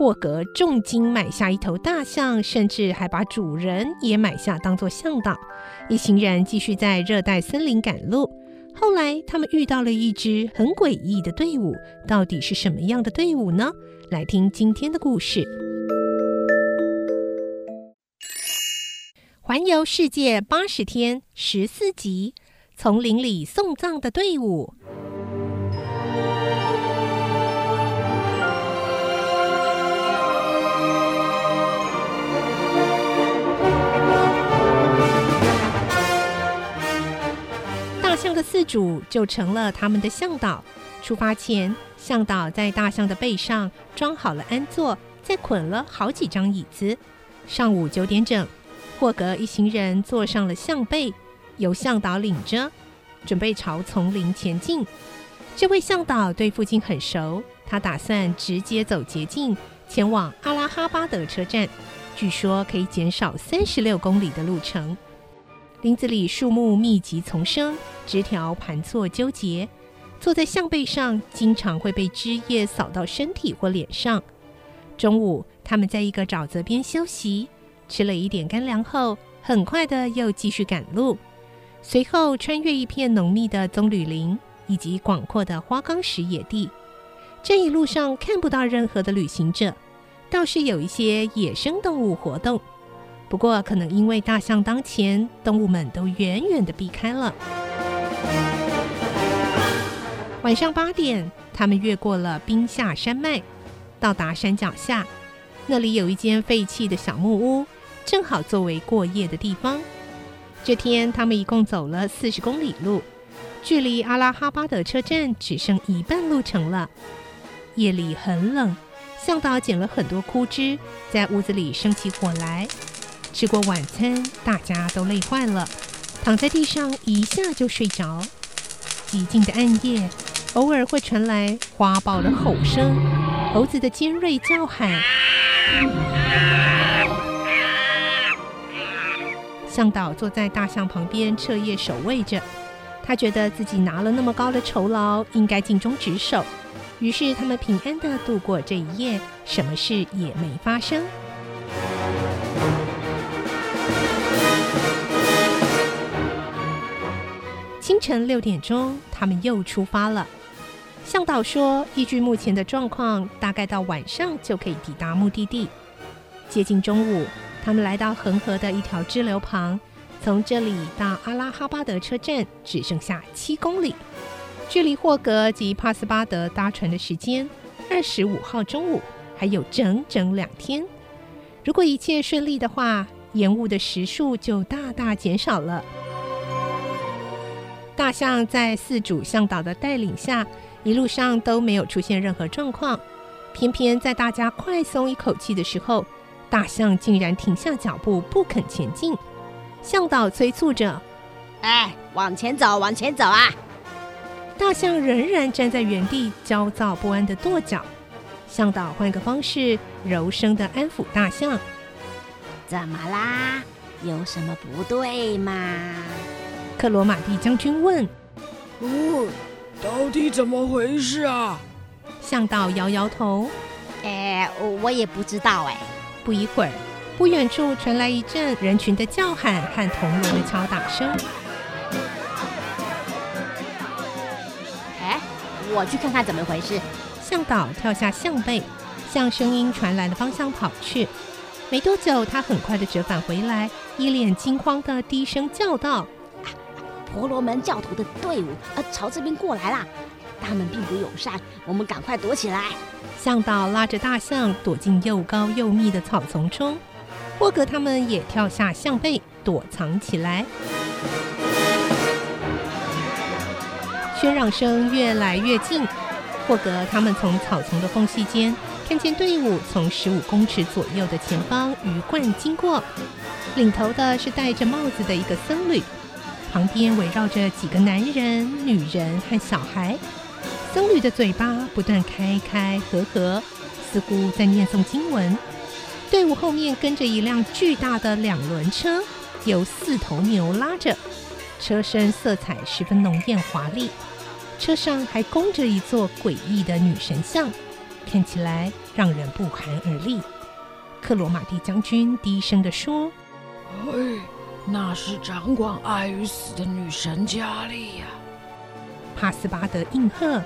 霍格重金买下一头大象，甚至还把主人也买下当做向导。一行人继续在热带森林赶路。后来，他们遇到了一支很诡异的队伍，到底是什么样的队伍呢？来听今天的故事。环游世界八十天十四集，丛林里送葬的队伍。主就成了他们的向导。出发前，向导在大象的背上装好了鞍座，再捆了好几张椅子。上午九点整。霍格一行人坐上了象背，由向导领着，准备朝丛林前进。这位向导对附近很熟，他打算直接走捷径，前往阿拉哈巴德车站，据说可以减少三十六公里的路程。林子里树木密集丛生，枝条盘错纠结，坐在象背上经常会被枝叶扫到身体或脸上。中午，他们在一个沼泽边休息。吃了一点干粮后，很快的又继续赶路。随后穿越一片浓密的棕榈林以及广阔的花岗石野地。这一路上看不到任何的旅行者，倒是有一些野生动物活动。不过可能因为大象当前，动物们都远远的避开了。晚上八点，他们越过了冰下山脉，到达山脚下，那里有一间废弃的小木屋。正好作为过夜的地方。这天，他们一共走了四十公里路，距离阿拉哈巴德车站只剩一半路程了。夜里很冷，向导捡了很多枯枝，在屋子里生起火来。吃过晚餐，大家都累坏了，躺在地上一下就睡着。寂静的暗夜，偶尔会传来花豹的吼声，猴子的尖锐叫喊。向导坐在大象旁边彻夜守卫着，他觉得自己拿了那么高的酬劳，应该尽忠职守。于是他们平安地度过这一夜，什么事也没发生。清晨六点钟，他们又出发了。向导说，依据目前的状况，大概到晚上就可以抵达目的地。接近中午。他们来到恒河的一条支流旁，从这里到阿拉哈巴德车站只剩下七公里，距离霍格及帕斯巴德搭船的时间二十五号中午还有整整两天。如果一切顺利的话，延误的时数就大大减少了。大象在四主向导的带领下，一路上都没有出现任何状况，偏偏在大家快松一口气的时候。大象竟然停下脚步，不肯前进。向导催促着：“哎，往前走，往前走啊！”大象仍然站在原地，焦躁不安地跺脚。向导换个方式，柔声地安抚大象：“怎么啦？有什么不对吗？”克罗马蒂将军问：“哦，到底怎么回事啊？”向导摇摇头：“哎，我也不知道哎。”不一会儿，不远处传来一阵人群的叫喊和铜锣的敲打声。哎，我去看看怎么回事。向导跳下象背，向声音传来的方向跑去。没多久，他很快的折返回来，一脸惊慌的低声叫道：“婆罗门教徒的队伍，呃，朝这边过来啦。他们并不友善，我们赶快躲起来。向导拉着大象躲进又高又密的草丛中，霍格他们也跳下象背躲藏起来。喧嚷声越来越近，霍格他们从草丛的缝隙间看见队伍从十五公尺左右的前方鱼贯经过，领头的是戴着帽子的一个僧侣，旁边围绕着几个男人、女人和小孩。僧侣的嘴巴不断开开合合，似乎在念诵经文。队伍后面跟着一辆巨大的两轮车，由四头牛拉着，车身色彩十分浓艳华丽。车上还供着一座诡异的女神像，看起来让人不寒而栗。克罗马蒂将军低声地说：“哎，那是掌管爱与死的女神加利呀。”帕斯巴德应和。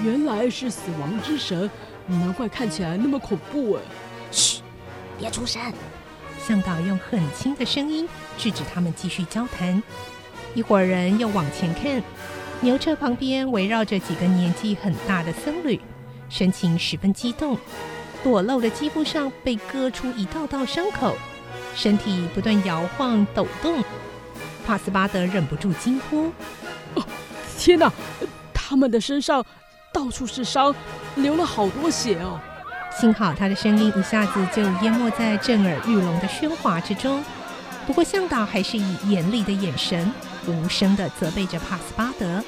原来是死亡之神，难怪看起来那么恐怖哎！嘘，别出声！向导用很轻的声音制止他们继续交谈。一伙人又往前看，牛车旁边围绕着几个年纪很大的僧侣，神情十分激动，裸露的肌肤上被割出一道道伤口，身体不断摇晃抖动。帕斯巴德忍不住惊呼：“哦，天哪！他们的身上……”到处是伤，流了好多血哦。幸好他的声音一下子就淹没在震耳欲聋的喧哗之中。不过向导还是以严厉的眼神，无声地责备着帕斯巴德。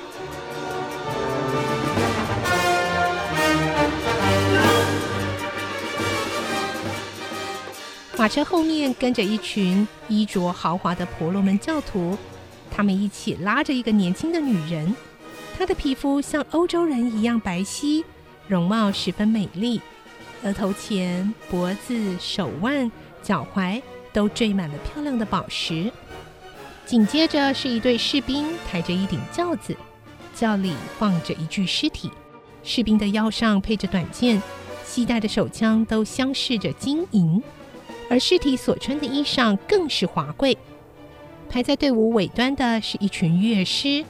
马车后面跟着一群衣着豪华的婆罗门教徒，他们一起拉着一个年轻的女人。她的皮肤像欧洲人一样白皙，容貌十分美丽，额头前、脖子、手腕、脚踝都缀满了漂亮的宝石。紧接着是一队士兵抬着一顶轿子，轿里放着一具尸体，士兵的腰上配着短剑，携带的手枪都镶饰着金银，而尸体所穿的衣裳更是华贵。排在队伍尾端的是一群乐师。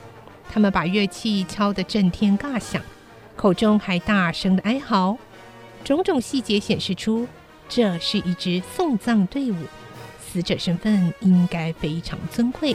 他们把乐器敲得震天尬响，口中还大声的哀嚎，种种细节显示出这是一支送葬队伍，死者身份应该非常尊贵。